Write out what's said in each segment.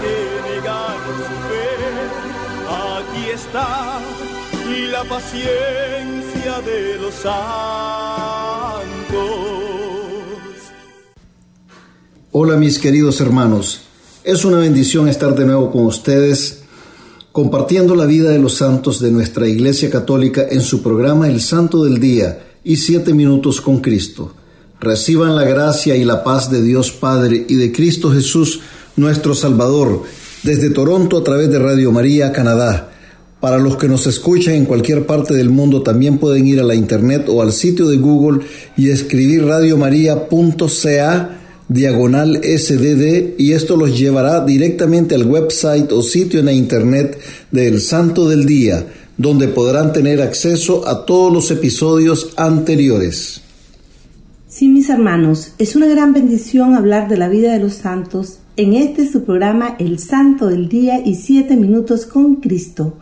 que negar su fe. Aquí está la paciencia de los santos. Hola mis queridos hermanos, es una bendición estar de nuevo con ustedes compartiendo la vida de los santos de nuestra Iglesia Católica en su programa El Santo del Día y Siete Minutos con Cristo. Reciban la gracia y la paz de Dios Padre y de Cristo Jesús, nuestro Salvador, desde Toronto a través de Radio María, Canadá. Para los que nos escuchan en cualquier parte del mundo, también pueden ir a la internet o al sitio de Google y escribir radiomaria.ca diagonal SDD y esto los llevará directamente al website o sitio en la internet del Santo del Día, donde podrán tener acceso a todos los episodios anteriores. Sí, mis hermanos, es una gran bendición hablar de la vida de los santos en este su programa El Santo del Día y Siete Minutos con Cristo.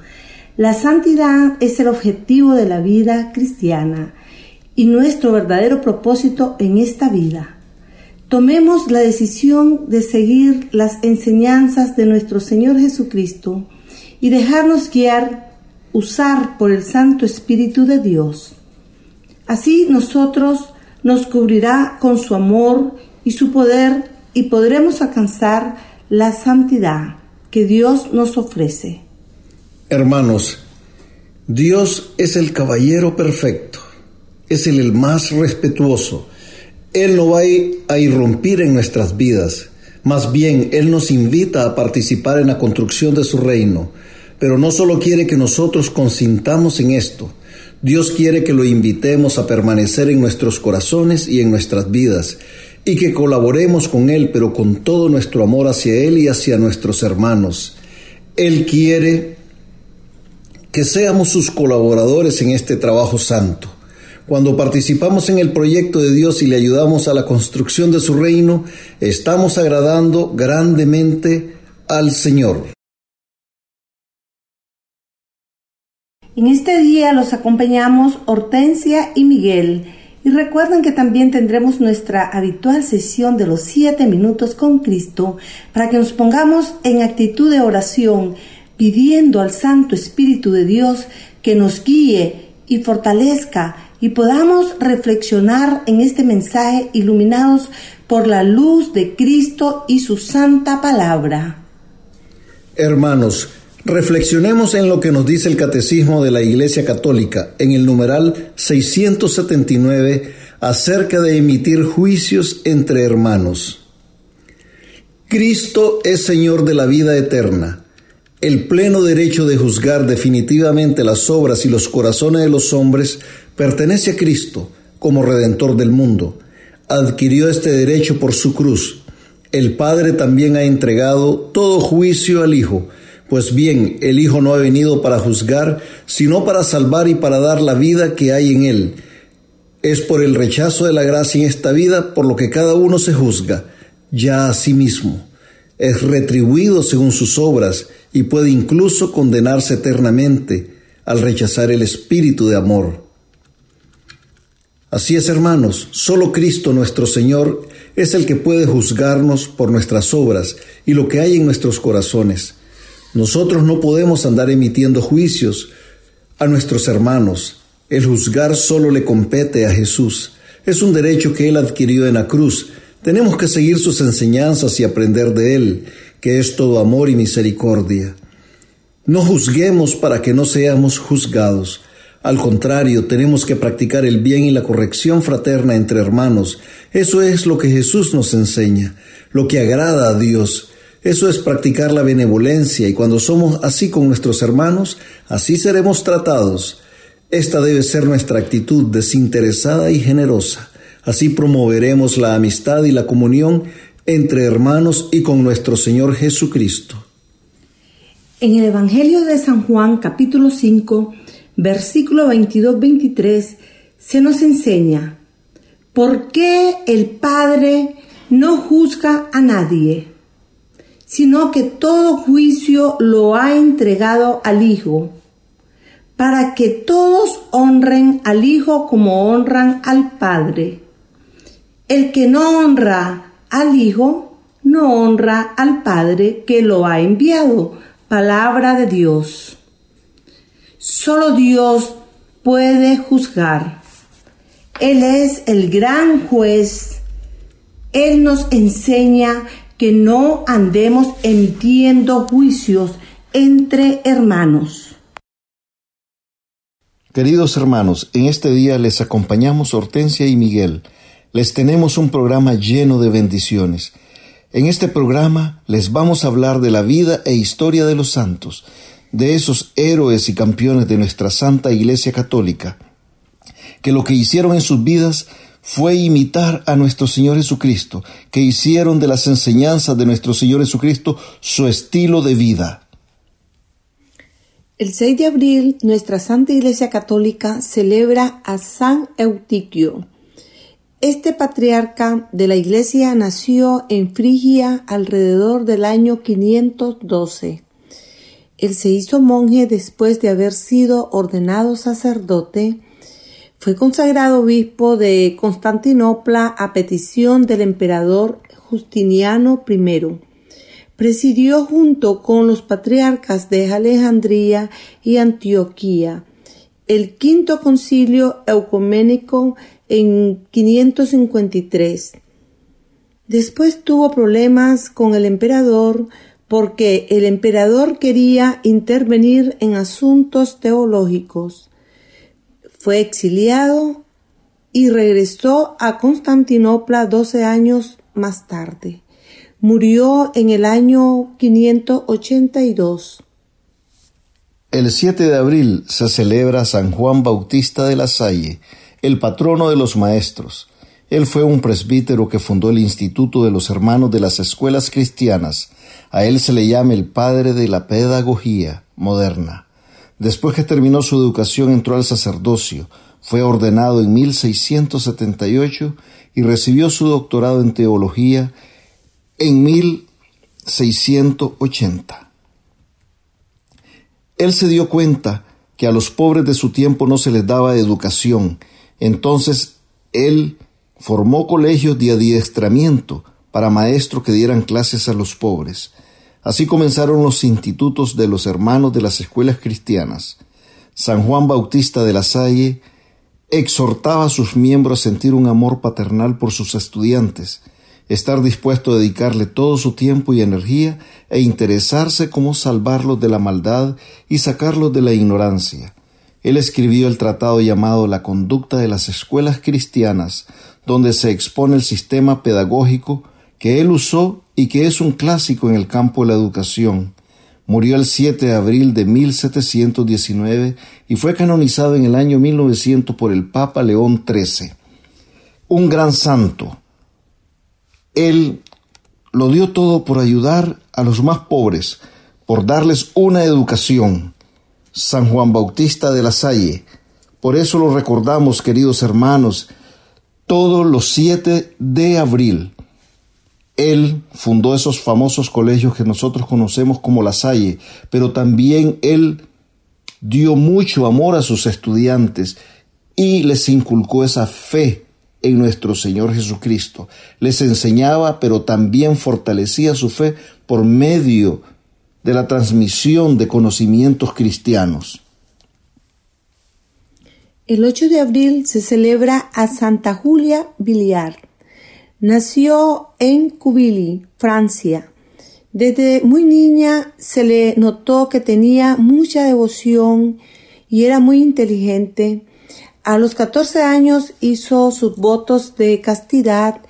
La santidad es el objetivo de la vida cristiana y nuestro verdadero propósito en esta vida. Tomemos la decisión de seguir las enseñanzas de nuestro Señor Jesucristo y dejarnos guiar, usar por el Santo Espíritu de Dios. Así nosotros nos cubrirá con su amor y su poder y podremos alcanzar la santidad que Dios nos ofrece. Hermanos, Dios es el caballero perfecto, es el, más respetuoso. Él no va a irrumpir en nuestras vidas, más bien Él nos invita a participar en la construcción de su reino, pero no solo quiere que nosotros consintamos en esto, Dios quiere que lo invitemos a permanecer en nuestros corazones y en nuestras vidas, y que colaboremos con Él, pero con todo nuestro amor hacia Él y hacia nuestros hermanos. Él quiere que seamos sus colaboradores en este trabajo santo. Cuando participamos en el proyecto de Dios y le ayudamos a la construcción de su reino, estamos agradando grandemente al Señor. En este día los acompañamos Hortensia y Miguel. Y recuerden que también tendremos nuestra habitual sesión de los siete minutos con Cristo para que nos pongamos en actitud de oración pidiendo al Santo Espíritu de Dios que nos guíe y fortalezca y podamos reflexionar en este mensaje iluminados por la luz de Cristo y su santa palabra. Hermanos, reflexionemos en lo que nos dice el Catecismo de la Iglesia Católica en el numeral 679 acerca de emitir juicios entre hermanos. Cristo es Señor de la vida eterna el pleno derecho de juzgar definitivamente las obras y los corazones de los hombres pertenece a Cristo como Redentor del mundo. Adquirió este derecho por su cruz. El Padre también ha entregado todo juicio al Hijo, pues bien, el Hijo no ha venido para juzgar, sino para salvar y para dar la vida que hay en Él. Es por el rechazo de la gracia en esta vida por lo que cada uno se juzga, ya a sí mismo. Es retribuido según sus obras, y puede incluso condenarse eternamente al rechazar el espíritu de amor. Así es, hermanos, solo Cristo nuestro Señor es el que puede juzgarnos por nuestras obras y lo que hay en nuestros corazones. Nosotros no podemos andar emitiendo juicios a nuestros hermanos. El juzgar solo le compete a Jesús. Es un derecho que Él adquirió en la cruz, Tenemos que seguir sus enseñanzas y aprender de Él, que es todo amor y misericordia. No juzguemos para que no seamos juzgados. Al contrario, tenemos que practicar el bien y la corrección fraterna entre hermanos. Eso es lo que Jesús nos enseña, lo que agrada a Dios. Eso es practicar la benevolencia y cuando somos así con nuestros hermanos, así seremos tratados. Esta debe ser nuestra actitud desinteresada y generosa. Así promoveremos la amistad y la comunión entre hermanos y con nuestro Señor Jesucristo. En el Evangelio de San Juan capítulo 5, versículo 22-23, se nos enseña, ¿por qué el Padre no juzga a nadie? Sino que todo juicio lo ha entregado al Hijo, para que todos honren al Hijo como honran al Padre. El que no honra al Hijo, no honra al Padre que lo ha enviado. Palabra de Dios. Solo Dios puede juzgar. Él es el gran juez. Él nos enseña que no andemos emitiendo juicios entre hermanos. Queridos hermanos, en este día les acompañamos Hortensia y Miguel. Les tenemos un programa lleno de bendiciones. En este programa les vamos a hablar de la vida e historia de los santos, de esos héroes y campeones de nuestra Santa Iglesia Católica, que lo que hicieron en sus vidas fue imitar a nuestro Señor Jesucristo, que hicieron de las enseñanzas de nuestro Señor Jesucristo su estilo de vida. El 6 de abril, nuestra Santa Iglesia Católica celebra a San Eutiquio. Este patriarca de la Iglesia nació en Frigia alrededor del año 512. Él se hizo monje después de haber sido ordenado sacerdote fue consagrado obispo de Constantinopla a petición del emperador Justiniano I. Presidió junto con los patriarcas de Alejandría y Antioquía el quinto concilio ecuménico en 553. Después tuvo problemas con el emperador porque el emperador quería intervenir en asuntos teológicos fue exiliado y regresó a Constantinopla doce años más tarde. Murió en el año 582. El 7 de abril se celebra San Juan Bautista de la Salle, el patrono de los maestros. Él fue un presbítero que fundó el Instituto de los Hermanos de las Escuelas Cristianas. A él se le llama el padre de la pedagogía moderna. Después que terminó su educación entró al sacerdocio, fue ordenado en 1678 y recibió su doctorado en teología en 1680. Él se dio cuenta que a los pobres de su tiempo no se les daba educación, entonces él formó colegios de adiestramiento para maestros que dieran clases a los pobres. Así comenzaron los institutos de los hermanos de las escuelas cristianas. San Juan Bautista de la Salle exhortaba a sus miembros a sentir un amor paternal por sus estudiantes, estar dispuesto a dedicarle todo su tiempo y energía e interesarse cómo salvarlos de la maldad y sacarlos de la ignorancia. Él escribió el tratado llamado La conducta de las escuelas cristianas, donde se expone el sistema pedagógico que él usó y que es un clásico en el campo de la educación. Murió el 7 de abril de 1719 y fue canonizado en el año 1900 por el Papa León XIII. Un gran santo. Él lo dio todo por ayudar a los más pobres, por darles una educación. San Juan Bautista de la Salle. Por eso lo recordamos, queridos hermanos, todos los 7 de abril él fundó esos famosos colegios que nosotros conocemos como La Salle, pero también él dio mucho amor a sus estudiantes y les inculcó esa fe en nuestro Señor Jesucristo. Les enseñaba, pero también fortalecía su fe por medio de la transmisión de conocimientos cristianos. El 8 de abril se celebra a Santa Julia Biliar Nació en Cubilly, Francia. Desde muy niña se le notó que tenía mucha devoción y era muy inteligente. A los 14 años hizo sus votos de castidad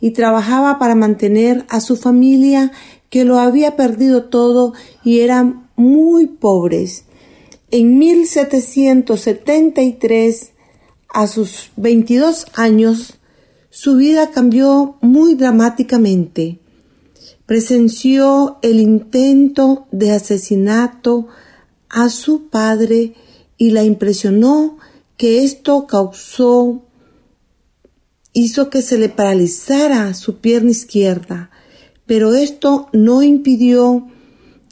y trabajaba para mantener a su familia que lo había perdido todo y eran muy pobres. En 1773, a sus 22 años, su vida cambió muy dramáticamente. Presenció el intento de asesinato a su padre y la impresionó que esto causó hizo que se le paralizara su pierna izquierda, pero esto no impidió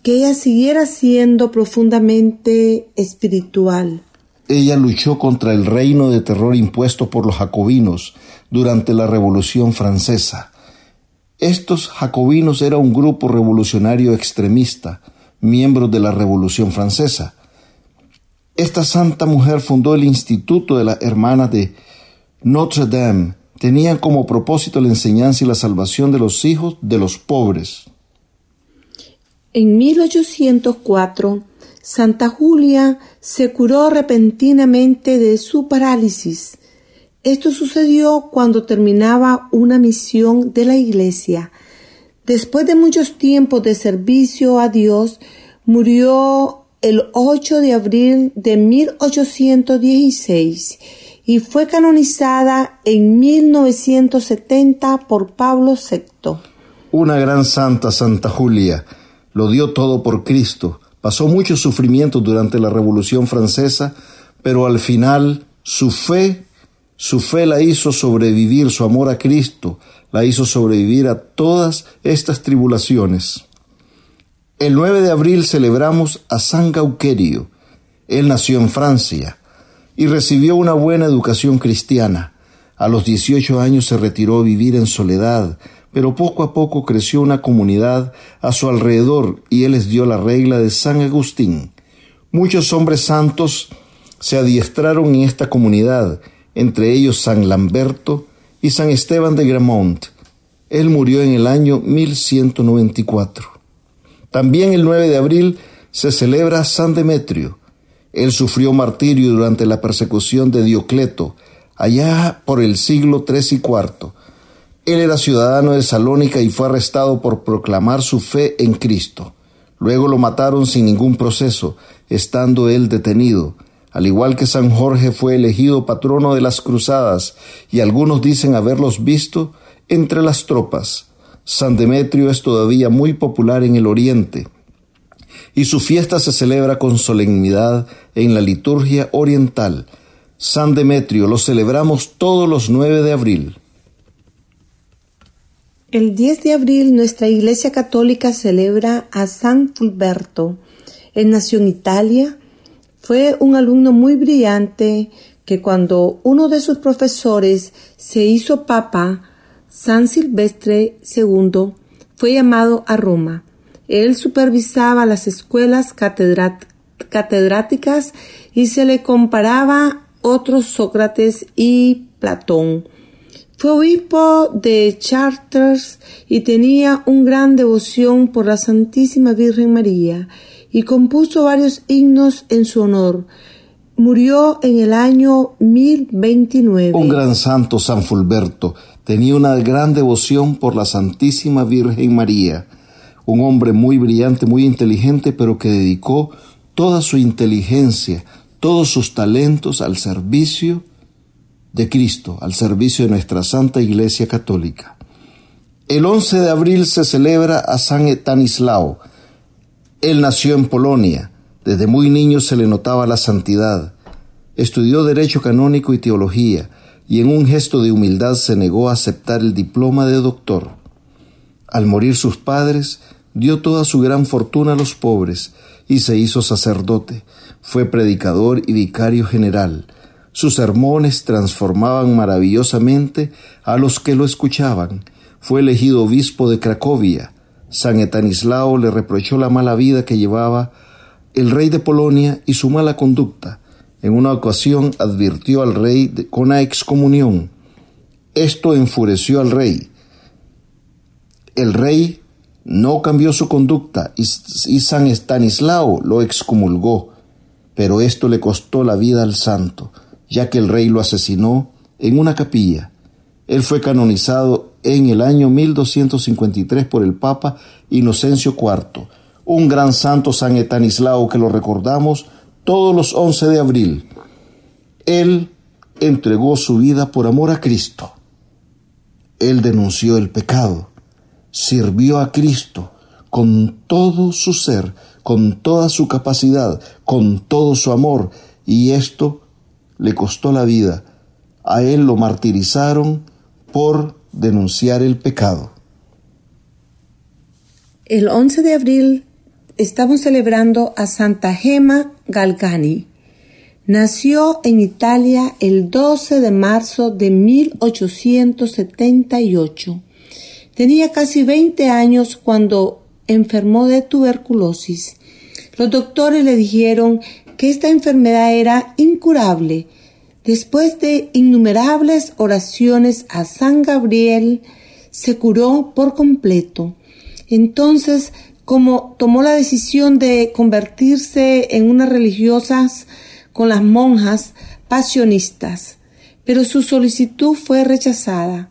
que ella siguiera siendo profundamente espiritual. Ella luchó contra el reino de terror impuesto por los jacobinos durante la Revolución Francesa. Estos jacobinos eran un grupo revolucionario extremista, miembros de la Revolución Francesa. Esta santa mujer fundó el Instituto de las Hermanas de Notre Dame. Tenían como propósito la enseñanza y la salvación de los hijos de los pobres. En 1804, Santa Julia se curó repentinamente de su parálisis. Esto sucedió cuando terminaba una misión de la iglesia. Después de muchos tiempos de servicio a Dios, murió el 8 de abril de 1816 y fue canonizada en 1970 por Pablo VI. Una gran santa, Santa Julia lo dio todo por Cristo, pasó muchos sufrimientos durante la Revolución Francesa, pero al final su fe, su fe la hizo sobrevivir, su amor a Cristo la hizo sobrevivir a todas estas tribulaciones. El 9 de abril celebramos a San Gauquerio. Él nació en Francia y recibió una buena educación cristiana. A los 18 años se retiró a vivir en soledad, pero poco a poco creció una comunidad a su alrededor y él les dio la regla de San Agustín. Muchos hombres santos se adiestraron en esta comunidad, entre ellos San Lamberto y San Esteban de Gramont. Él murió en el año 1194. También el 9 de abril se celebra San Demetrio. Él sufrió martirio durante la persecución de Diocleto, allá por el siglo III y IV él era ciudadano de Salónica y fue arrestado por proclamar su fe en Cristo. Luego lo mataron sin ningún proceso, estando él detenido. Al igual que San Jorge fue elegido patrono de las cruzadas, y algunos dicen haberlos visto entre las tropas. San Demetrio es todavía muy popular en el Oriente, y su fiesta se celebra con solemnidad en la liturgia oriental. San Demetrio lo celebramos todos los nueve de abril. El 10 de abril nuestra Iglesia Católica celebra a San Fulberto. Él nació en Italia, fue un alumno muy brillante que cuando uno de sus profesores se hizo papa, San Silvestre II, fue llamado a Roma. Él supervisaba las escuelas catedráticas y se le comparaba otros Sócrates y Platón fue obispo de Chartres y tenía un gran devoción por la Santísima Virgen María y compuso varios himnos en su honor. Murió en el año 1029. Un gran santo, San Fulberto, tenía una gran devoción por la Santísima Virgen María. Un hombre muy brillante, muy inteligente, pero que dedicó toda su inteligencia, todos sus talentos al servicio de Cristo al servicio de nuestra Santa Iglesia Católica. El 11 de abril se celebra a San Etanislao. Él nació en Polonia. Desde muy niño se le notaba la santidad. Estudió Derecho Canónico y Teología y en un gesto de humildad se negó a aceptar el diploma de doctor. Al morir sus padres, dio toda su gran fortuna a los pobres y se hizo sacerdote. Fue predicador y vicario general sus sermones transformaban maravillosamente a los que lo escuchaban. Fue elegido obispo de Cracovia. San Etanislao le reprochó la mala vida que llevaba el rey de Polonia y su mala conducta. En una ocasión advirtió al rey con la excomunión. Esto enfureció al rey. El rey no cambió su conducta y, y San Estanislao lo excomulgó, pero esto le costó la vida al santo, ya que el rey lo asesinó en una capilla. Él fue canonizado en el año 1253 por el Papa Inocencio IV, un gran santo San Estanislao que lo recordamos todos los 11 de abril. Él entregó su vida por amor a Cristo. Él denunció el pecado, sirvió a Cristo con todo su ser, con toda su capacidad, con todo su amor, y esto le costó la vida. A él lo martirizaron por denunciar el pecado. El 11 de abril estamos celebrando a Santa Gema Galgani. Nació en Italia el 12 de marzo de 1878. Tenía casi 20 años cuando enfermó de tuberculosis. Los doctores le dijeron que esta enfermedad era incurable. Después de innumerables oraciones a San Gabriel, se curó por completo. Entonces como tomó la decisión de convertirse en unas religiosas con las monjas pasionistas, pero su solicitud fue rechazada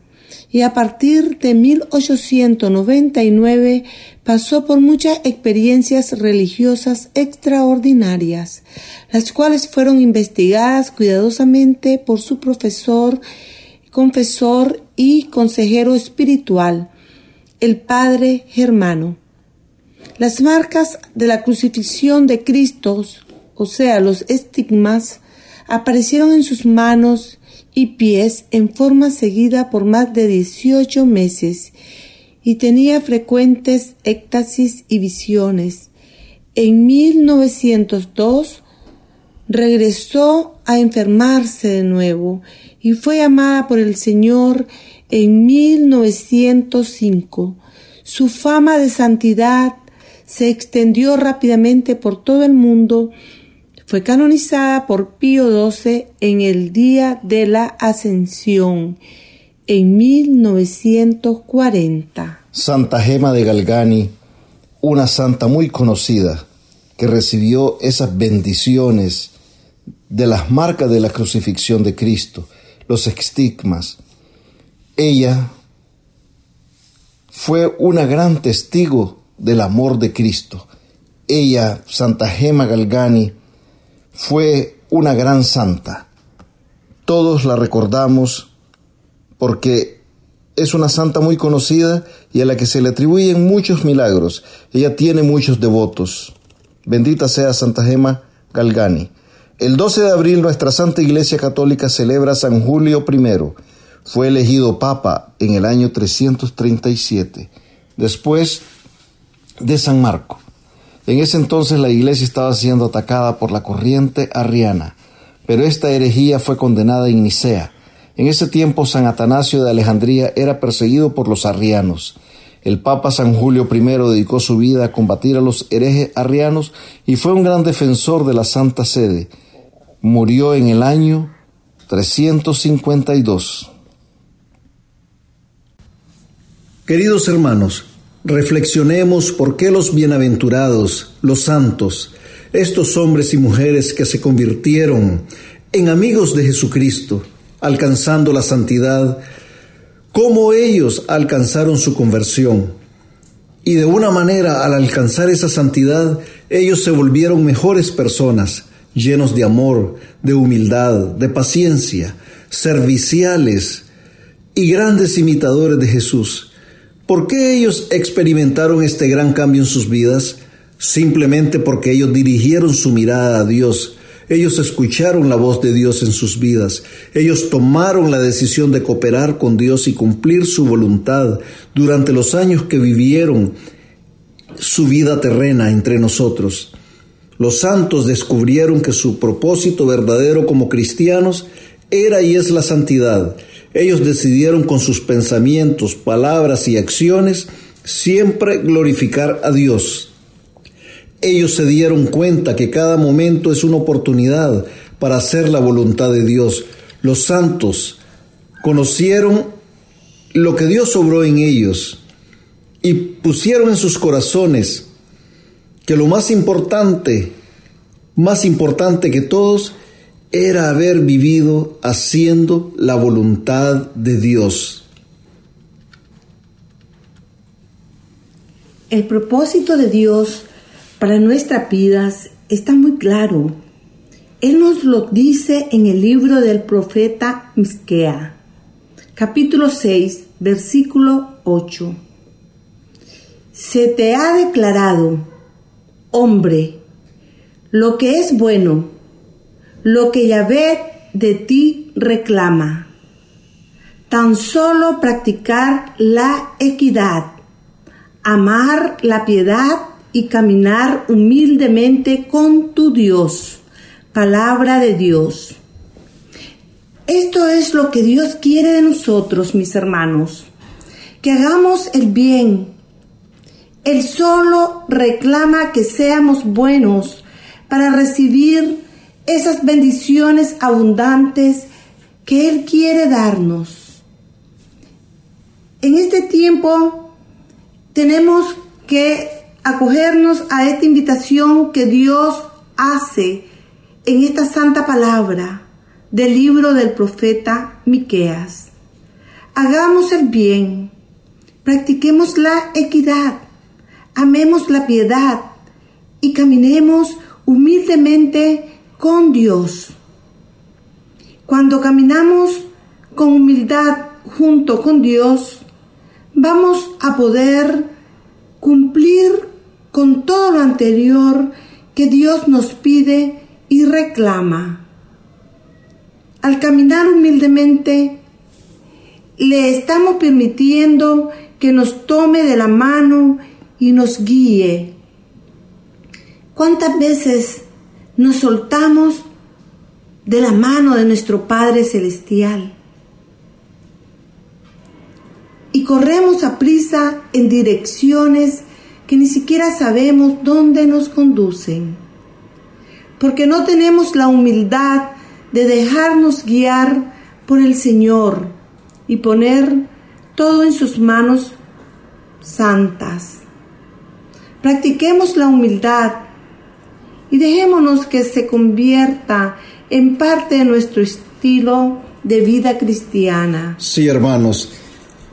y a partir de 1899 pasó por muchas experiencias religiosas extraordinarias, las cuales fueron investigadas cuidadosamente por su profesor, confesor y consejero espiritual, el padre Germano. Las marcas de la crucifixión de Cristo, o sea, los estigmas, aparecieron en sus manos y pies en forma seguida por más de 18 meses y tenía frecuentes éxtasis y visiones. En 1902 regresó a enfermarse de nuevo y fue amada por el Señor en 1905. Su fama de santidad se extendió rápidamente por todo el mundo. Fue canonizada por Pío XII en el día de la Ascensión, en 1940. Santa Gema de Galgani, una santa muy conocida, que recibió esas bendiciones de las marcas de la crucifixión de Cristo, los estigmas. Ella fue una gran testigo del amor de Cristo. Ella, Santa Gema Galgani, fue una gran santa. Todos la recordamos porque es una santa muy conocida y a la que se le atribuyen muchos milagros. Ella tiene muchos devotos. Bendita sea Santa Gema Galgani. El 12 de abril nuestra Santa Iglesia Católica celebra San Julio I. Fue elegido Papa en el año 337. Después de San Marco. En ese entonces la iglesia estaba siendo atacada por la corriente arriana, pero esta herejía fue condenada en Nicea. En ese tiempo San Atanasio de Alejandría era perseguido por los arrianos. El Papa San Julio I dedicó su vida a combatir a los herejes arrianos y fue un gran defensor de la Santa Sede. Murió en el año 352. Queridos hermanos, Reflexionemos por qué los bienaventurados, los santos, estos hombres y mujeres que se convirtieron en amigos de Jesucristo, alcanzando la santidad, cómo ellos alcanzaron su conversión. Y de una manera, al alcanzar esa santidad, ellos se volvieron mejores personas, llenos de amor, de humildad, de paciencia, serviciales y grandes imitadores de Jesús ¿Por qué ellos experimentaron este gran cambio en sus vidas? Simplemente porque ellos dirigieron su mirada a Dios. Ellos escucharon la voz de Dios en sus vidas. Ellos tomaron la decisión de cooperar con Dios y cumplir su voluntad durante los años que vivieron su vida terrena entre nosotros. Los santos descubrieron que su propósito verdadero como cristianos era y es la santidad ellos decidieron con sus pensamientos, palabras y acciones siempre glorificar a Dios. Ellos se dieron cuenta que cada momento es una oportunidad para hacer la voluntad de Dios. Los santos conocieron lo que Dios obró en ellos y pusieron en sus corazones que lo más importante, más importante que todos, era haber vivido haciendo la voluntad de Dios. El propósito de Dios para nuestras vidas está muy claro. Él nos lo dice en el libro del profeta Misquea, capítulo 6, versículo 8. Se te ha declarado, hombre, lo que es bueno, lo que Yahvé de ti reclama. Tan solo practicar la equidad, amar la piedad y caminar humildemente con tu Dios. Palabra de Dios. Esto es lo que Dios quiere de nosotros, mis hermanos. Que hagamos el bien, él solo reclama que seamos buenos para recibir esas bendiciones abundantes que Él quiere darnos. En este tiempo tenemos que acogernos a esta invitación que Dios hace en esta santa palabra del libro del profeta Miqueas. Hagamos el bien, practiquemos la equidad, amemos la piedad y caminemos humildemente con Dios. Cuando caminamos con humildad junto con Dios, vamos a poder cumplir con todo lo anterior que Dios nos pide y reclama. Al caminar humildemente, le estamos permitiendo que nos tome de la mano y nos guíe. ¿Cuántas veces nos soltamos de la mano de nuestro Padre Celestial? Y corremos a prisa en direcciones que ni siquiera sabemos dónde nos conducen, porque no tenemos la humildad de dejarnos guiar por el Señor y poner todo en sus manos santas. Practiquemos la humildad y dejémonos que se convierta en parte de nuestro estilo de vida cristiana. Sí, hermanos,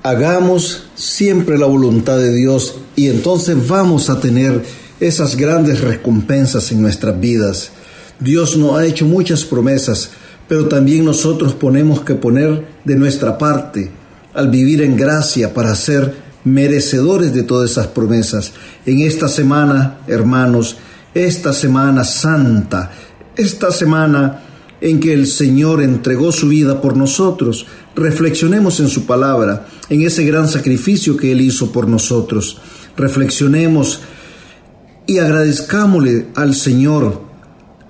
hagamos siempre la voluntad de Dios y entonces vamos a tener esas grandes recompensas en nuestras vidas. Dios nos ha hecho muchas promesas, pero también nosotros ponemos que poner de nuestra parte al vivir en gracia para ser merecedores de todas esas promesas. En esta semana, hermanos, esta semana santa, esta semana en que el Señor entregó su vida por nosotros, reflexionemos en su palabra, en ese gran sacrificio que Él hizo por nosotros. Reflexionemos y agradezcámosle al Señor,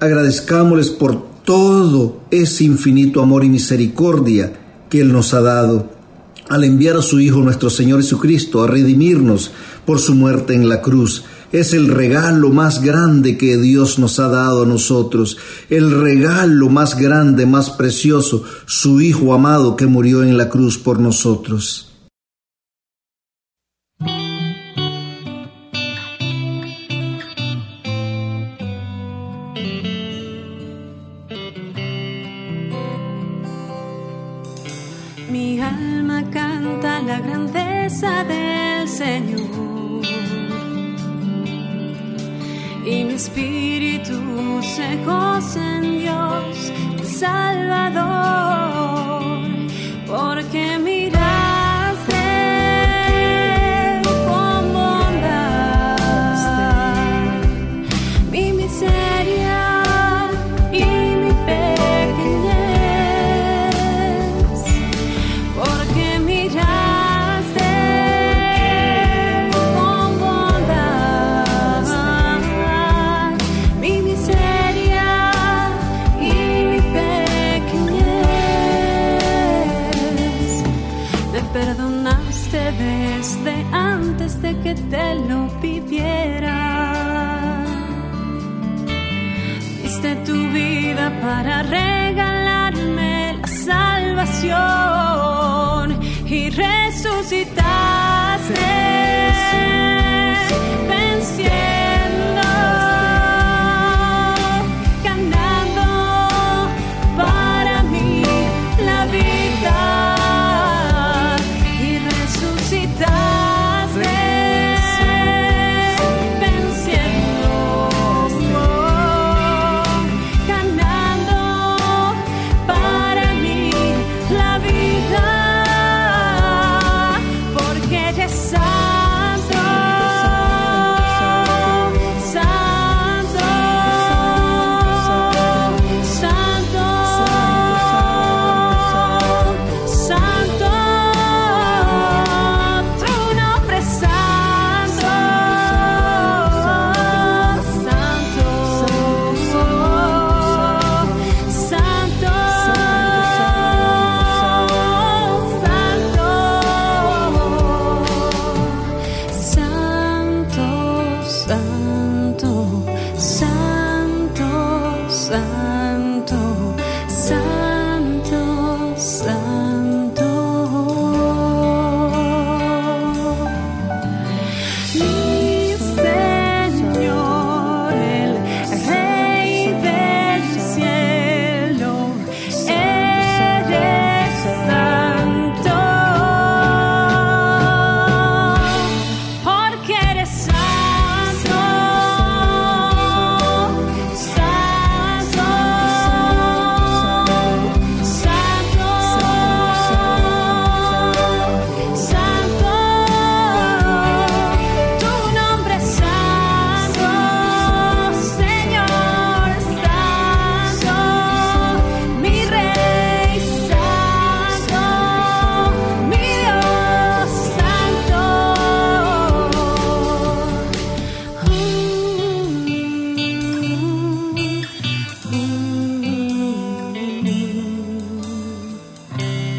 agradezcámosles por todo ese infinito amor y misericordia que Él nos ha dado al enviar a su Hijo nuestro Señor Jesucristo a redimirnos por su muerte en la cruz. Es el regalo más grande que Dios nos ha dado a nosotros, el regalo más grande, más precioso, su Hijo amado que murió en la cruz por nosotros. Se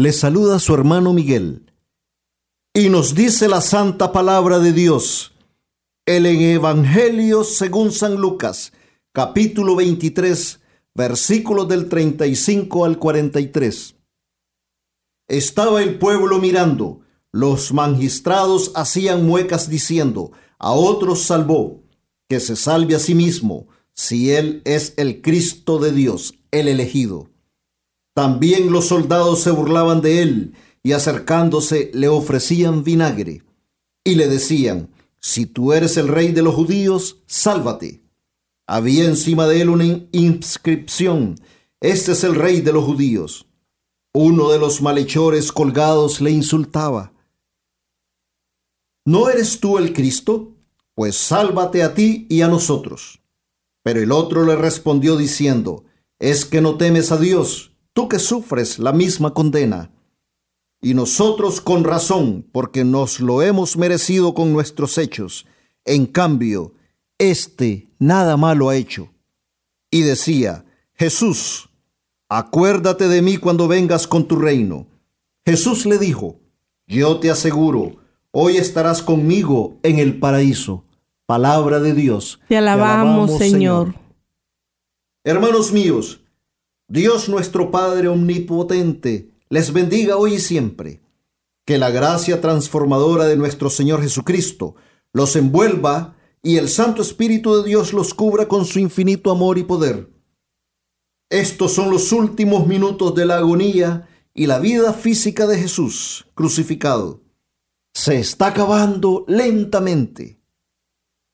Les saluda su hermano Miguel. Y nos dice la santa palabra de Dios, el Evangelio según San Lucas, capítulo 23, versículos del 35 al 43. Estaba el pueblo mirando, los magistrados hacían muecas diciendo, a otros salvó, que se salve a sí mismo, si él es el Cristo de Dios, el elegido. También los soldados se burlaban de él y acercándose le ofrecían vinagre y le decían, si tú eres el rey de los judíos, sálvate. Había encima de él una inscripción, este es el rey de los judíos. Uno de los malhechores colgados le insultaba, ¿No eres tú el Cristo? Pues sálvate a ti y a nosotros. Pero el otro le respondió diciendo, ¿es que no temes a Dios, tú que sufres la misma condena? Y nosotros con razón, porque nos lo hemos merecido con nuestros hechos. En cambio, éste nada malo ha hecho. Y decía, Jesús, acuérdate de mí cuando vengas con tu reino. Jesús le dijo, yo te aseguro, Hoy estarás conmigo en el paraíso. Palabra de Dios. Te alabamos, Señor. Hermanos míos, Dios nuestro Padre Omnipotente les bendiga hoy y siempre. Que la gracia transformadora de nuestro Señor Jesucristo los envuelva y el Santo Espíritu de Dios los cubra con su infinito amor y poder. Estos son los últimos minutos de la agonía y la vida física de Jesús crucificado se está acabando lentamente.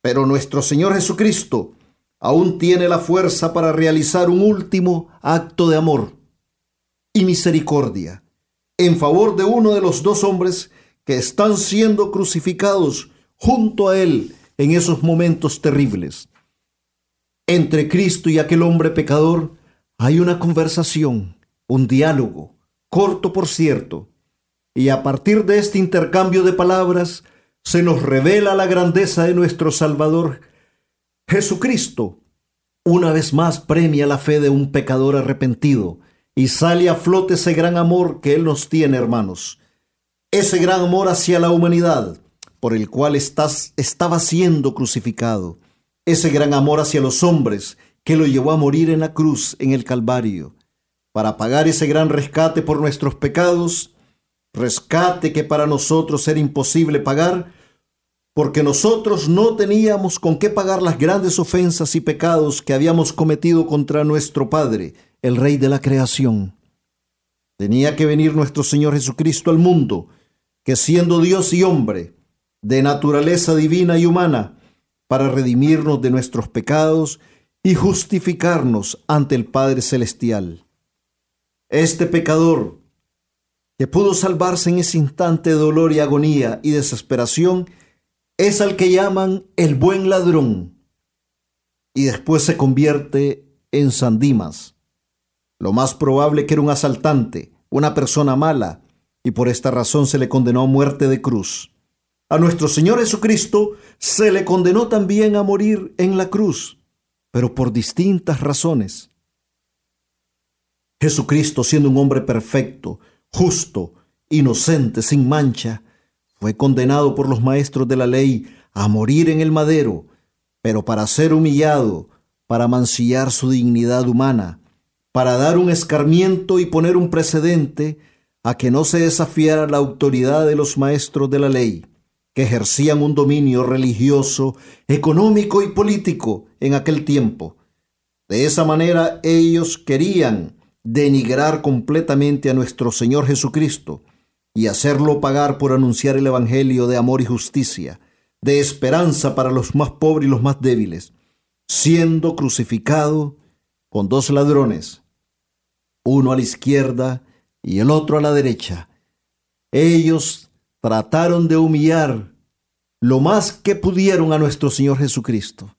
Pero nuestro Señor Jesucristo aún tiene la fuerza para realizar un último acto de amor y misericordia en favor de uno de los dos hombres que están siendo crucificados junto a Él en esos momentos terribles. Entre Cristo y aquel hombre pecador hay una conversación, un diálogo, corto por cierto, y a partir de este intercambio de palabras se nos revela la grandeza de nuestro Salvador. Jesucristo una vez más premia la fe de un pecador arrepentido y sale a flote ese gran amor que Él nos tiene, hermanos. Ese gran amor hacia la humanidad por el cual estás, estaba siendo crucificado. Ese gran amor hacia los hombres que lo llevó a morir en la cruz, en el Calvario. Para pagar ese gran rescate por nuestros pecados, rescate que para nosotros era imposible pagar, porque nosotros no teníamos con qué pagar las grandes ofensas y pecados que habíamos cometido contra nuestro Padre, el Rey de la creación. Tenía que venir nuestro Señor Jesucristo al mundo, que siendo Dios y hombre, de naturaleza divina y humana, para redimirnos de nuestros pecados y justificarnos ante el Padre Celestial. Este pecador, que pudo salvarse en ese instante de dolor y agonía y desesperación, es al que llaman el buen ladrón, y después se convierte en Sandimas. Lo más probable que era un asaltante, una persona mala, y por esta razón se le condenó a muerte de cruz. A nuestro Señor Jesucristo se le condenó también a morir en la cruz, pero por distintas razones. Jesucristo, siendo un hombre perfecto, justo, inocente, sin mancha, fue condenado por los maestros de la ley a morir en el madero, pero para ser humillado, para mancillar su dignidad humana, para dar un escarmiento y poner un precedente a que no se desafiara la autoridad de los maestros de la ley, que ejercían un dominio religioso, económico y político en aquel tiempo. De esa manera ellos querían denigrar completamente a nuestro Señor Jesucristo y hacerlo pagar por anunciar el Evangelio de amor y justicia, de esperanza para los más pobres y los más débiles, siendo crucificado con dos ladrones, uno a la izquierda y el otro a la derecha, Ellos trataron de humillar lo más que pudieron a nuestro Señor Jesucristo.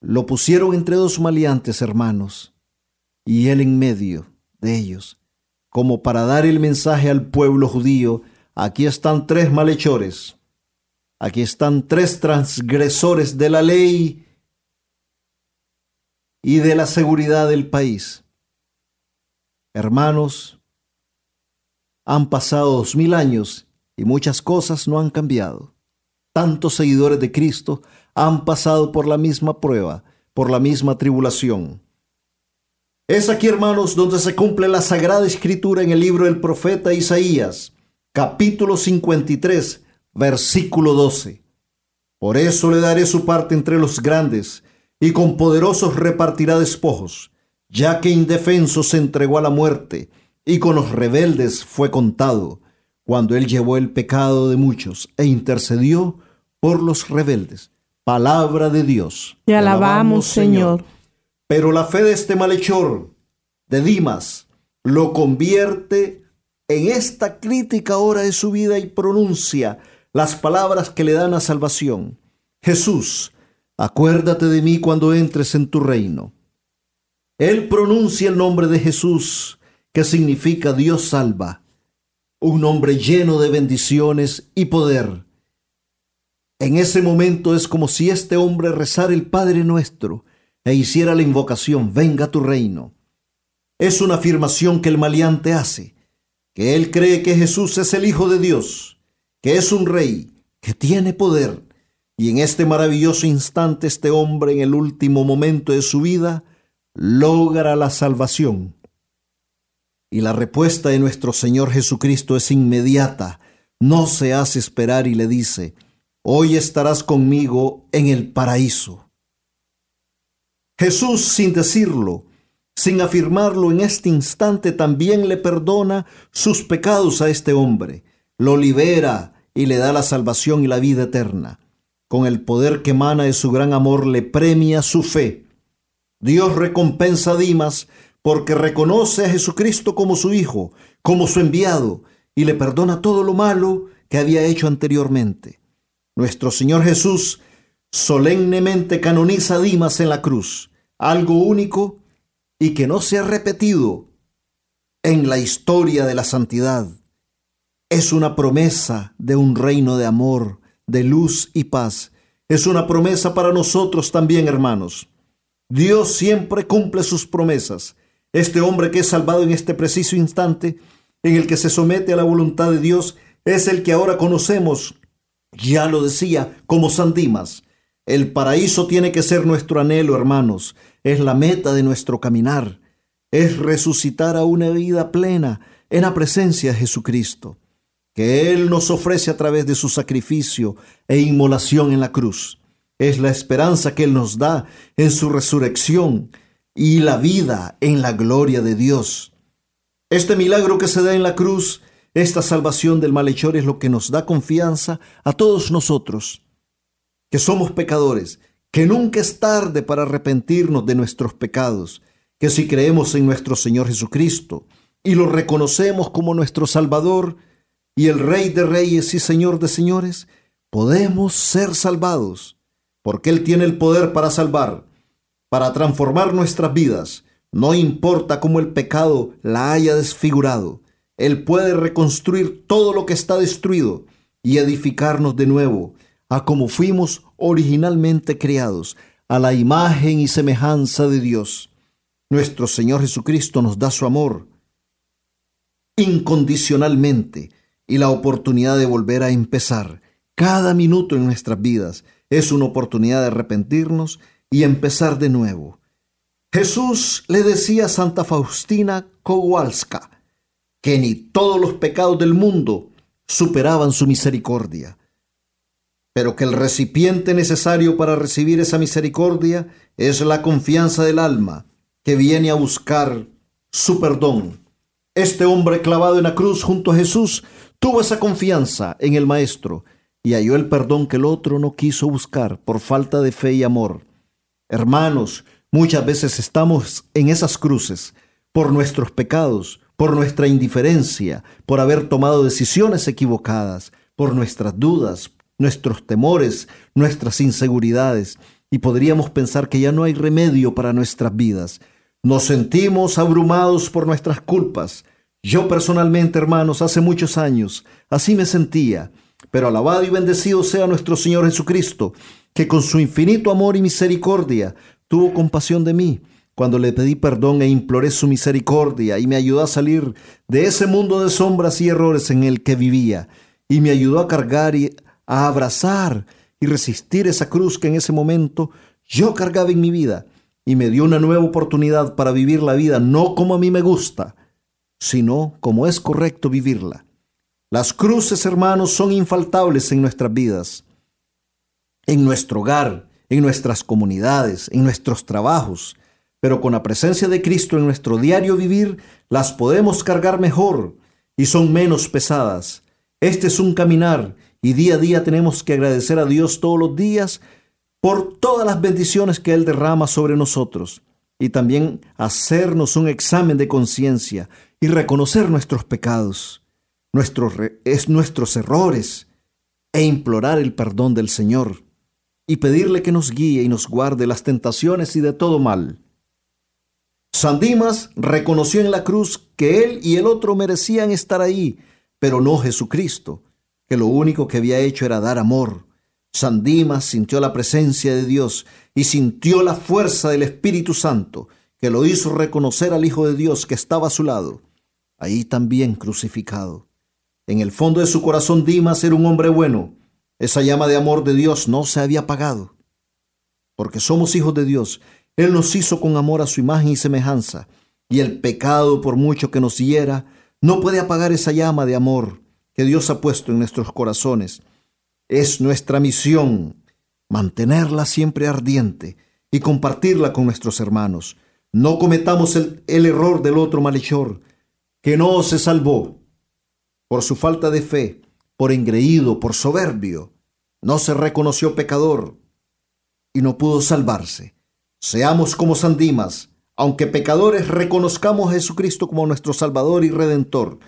Lo pusieron entre dos maleantes hermanos y él en medio de ellos, como para dar el mensaje al pueblo judío, aquí están tres malhechores, aquí están tres transgresores de la ley y de la seguridad del país. Hermanos, han pasado dos mil años y muchas cosas no han cambiado. Tantos seguidores de Cristo han pasado por la misma prueba, por la misma tribulación. Es aquí, hermanos, donde se cumple la sagrada escritura en el libro del profeta Isaías, capítulo 53, versículo 12. Por eso le daré su parte entre los grandes, y con poderosos repartirá despojos, ya que indefenso se entregó a la muerte, y con los rebeldes fue contado, cuando él llevó el pecado de muchos e intercedió por los rebeldes. Palabra de Dios. Te alabamos, Señor. Pero la fe de este malhechor, de Dimas, lo convierte en esta crítica hora de su vida y pronuncia las palabras que le dan a salvación. Jesús, acuérdate de mí cuando entres en tu reino. Él pronuncia el nombre de Jesús, que significa Dios salva, un nombre lleno de bendiciones y poder. En ese momento es como si este hombre rezara el Padre nuestro e hiciera la invocación, venga tu reino. Es una afirmación que el maleante hace, que él cree que Jesús es el Hijo de Dios, que es un rey, que tiene poder, y en este maravilloso instante este hombre en el último momento de su vida logra la salvación. Y la respuesta de nuestro Señor Jesucristo es inmediata, no se hace esperar y le dice, hoy estarás conmigo en el paraíso. Jesús, sin decirlo, sin afirmarlo en este instante, también le perdona sus pecados a este hombre, lo libera y le da la salvación y la vida eterna. Con el poder que emana de su gran amor le premia su fe. Dios recompensa a Dimas porque reconoce a Jesucristo como su Hijo, como su enviado, y le perdona todo lo malo que había hecho anteriormente. Nuestro Señor Jesús solemnemente canoniza a Dimas en la cruz, algo único y que no se ha repetido en la historia de la santidad. Es una promesa de un reino de amor, de luz y paz. Es una promesa para nosotros también, hermanos. Dios siempre cumple sus promesas. Este hombre que es salvado en este preciso instante, en el que se somete a la voluntad de Dios, es el que ahora conocemos ya lo decía, como San Dimas, el paraíso tiene que ser nuestro anhelo, hermanos, es la meta de nuestro caminar, es resucitar a una vida plena en la presencia de Jesucristo, que Él nos ofrece a través de su sacrificio e inmolación en la cruz. Es la esperanza que Él nos da en su resurrección y la vida en la gloria de Dios. Este milagro que se da en la cruz esta salvación del malhechor es lo que nos da confianza a todos nosotros, que somos pecadores, que nunca es tarde para arrepentirnos de nuestros pecados, que si creemos en nuestro Señor Jesucristo y lo reconocemos como nuestro Salvador y el Rey de Reyes y Señor de Señores, podemos ser salvados, porque Él tiene el poder para salvar, para transformar nuestras vidas, no importa cómo el pecado la haya desfigurado. Él puede reconstruir todo lo que está destruido y edificarnos de nuevo a como fuimos originalmente creados, a la imagen y semejanza de Dios. Nuestro Señor Jesucristo nos da su amor incondicionalmente y la oportunidad de volver a empezar. Cada minuto en nuestras vidas es una oportunidad de arrepentirnos y empezar de nuevo. Jesús le decía a Santa Faustina Kowalska, que ni todos los pecados del mundo superaban su misericordia, pero que el recipiente necesario para recibir esa misericordia es la confianza del alma que viene a buscar su perdón. Este hombre clavado en la cruz junto a Jesús tuvo esa confianza en el Maestro y halló el perdón que el otro no quiso buscar por falta de fe y amor. Hermanos, muchas veces estamos en esas cruces por nuestros pecados, por nuestra indiferencia, por haber tomado decisiones equivocadas, por nuestras dudas, nuestros temores, nuestras inseguridades, y podríamos pensar que ya no hay remedio para nuestras vidas. Nos sentimos abrumados por nuestras culpas. Yo personalmente, hermanos, hace muchos años, así me sentía, pero alabado y bendecido sea nuestro Señor Jesucristo, que con su infinito amor y misericordia tuvo compasión de mí cuando le pedí perdón e imploré su misericordia y me ayudó a salir de ese mundo de sombras y errores en el que vivía, y me ayudó a cargar y a abrazar y resistir esa cruz que en ese momento yo cargaba en mi vida, y me dio una nueva oportunidad para vivir la vida no como a mí me gusta, sino como es correcto vivirla. Las cruces, hermanos, son infaltables en nuestras vidas, en nuestro hogar, en nuestras comunidades, en nuestros trabajos, pero con la presencia de Cristo en nuestro diario vivir, las podemos cargar mejor y son menos pesadas. Este es un caminar y día a día tenemos que agradecer a Dios todos los días por todas las bendiciones que Él derrama sobre nosotros y también hacernos un examen de conciencia y reconocer nuestros pecados, nuestros, es nuestros errores e implorar el perdón del Señor y pedirle que nos guíe y nos guarde las tentaciones y de todo mal. San Dimas reconoció en la cruz que él y el otro merecían estar ahí, pero no Jesucristo, que lo único que había hecho era dar amor. San Dimas sintió la presencia de Dios y sintió la fuerza del Espíritu Santo, que lo hizo reconocer al Hijo de Dios que estaba a su lado, ahí también crucificado. En el fondo de su corazón Dimas era un hombre bueno. Esa llama de amor de Dios no se había apagado. Porque somos hijos de Dios él nos hizo con amor a su imagen y semejanza, y el pecado, por mucho que nos hiera, no puede apagar esa llama de amor que Dios ha puesto en nuestros corazones. Es nuestra misión mantenerla siempre ardiente y compartirla con nuestros hermanos. No cometamos el, el error del otro malhechor, que no se salvó por su falta de fe, por engreído, por soberbio. No se reconoció pecador y no pudo salvarse. Seamos como San Dimas, aunque pecadores reconozcamos a Jesucristo como nuestro Salvador y Redentor,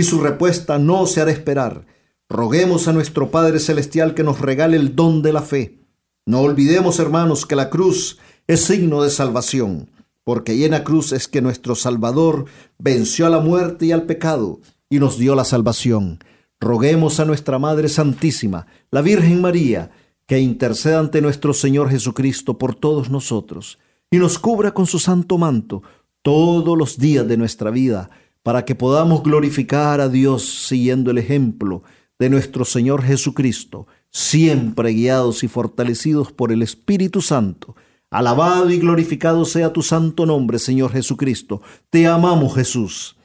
y su respuesta no se hará esperar. Roguemos a nuestro Padre Celestial que nos regale el don de la fe. No olvidemos, hermanos, que la cruz es signo de salvación, porque la cruz es que nuestro Salvador venció a la muerte y al pecado y nos dio la salvación. Roguemos a nuestra Madre Santísima, la Virgen María, que interceda ante nuestro Señor Jesucristo por todos nosotros y nos cubra con su santo manto todos los días de nuestra vida, para que podamos glorificar a Dios siguiendo el ejemplo de nuestro Señor Jesucristo, siempre guiados y fortalecidos por el Espíritu Santo. Alabado y glorificado sea tu santo nombre, Señor Jesucristo. Te amamos, Jesús.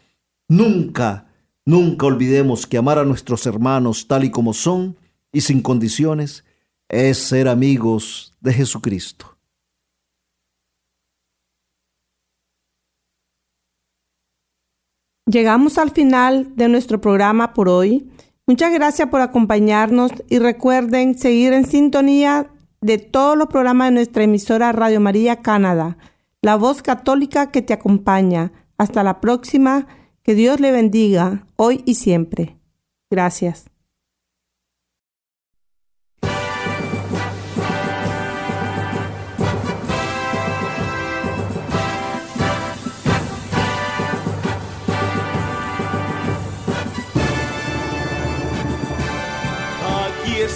Nunca, nunca olvidemos que amar a nuestros hermanos tal y como son y sin condiciones es ser amigos de Jesucristo. Llegamos al final de nuestro programa por hoy. Muchas gracias por acompañarnos y recuerden seguir en sintonía de todos los programas de nuestra emisora Radio María Canadá, la voz católica que te acompaña. Hasta la próxima. Que Dios le bendiga hoy y siempre. Gracias.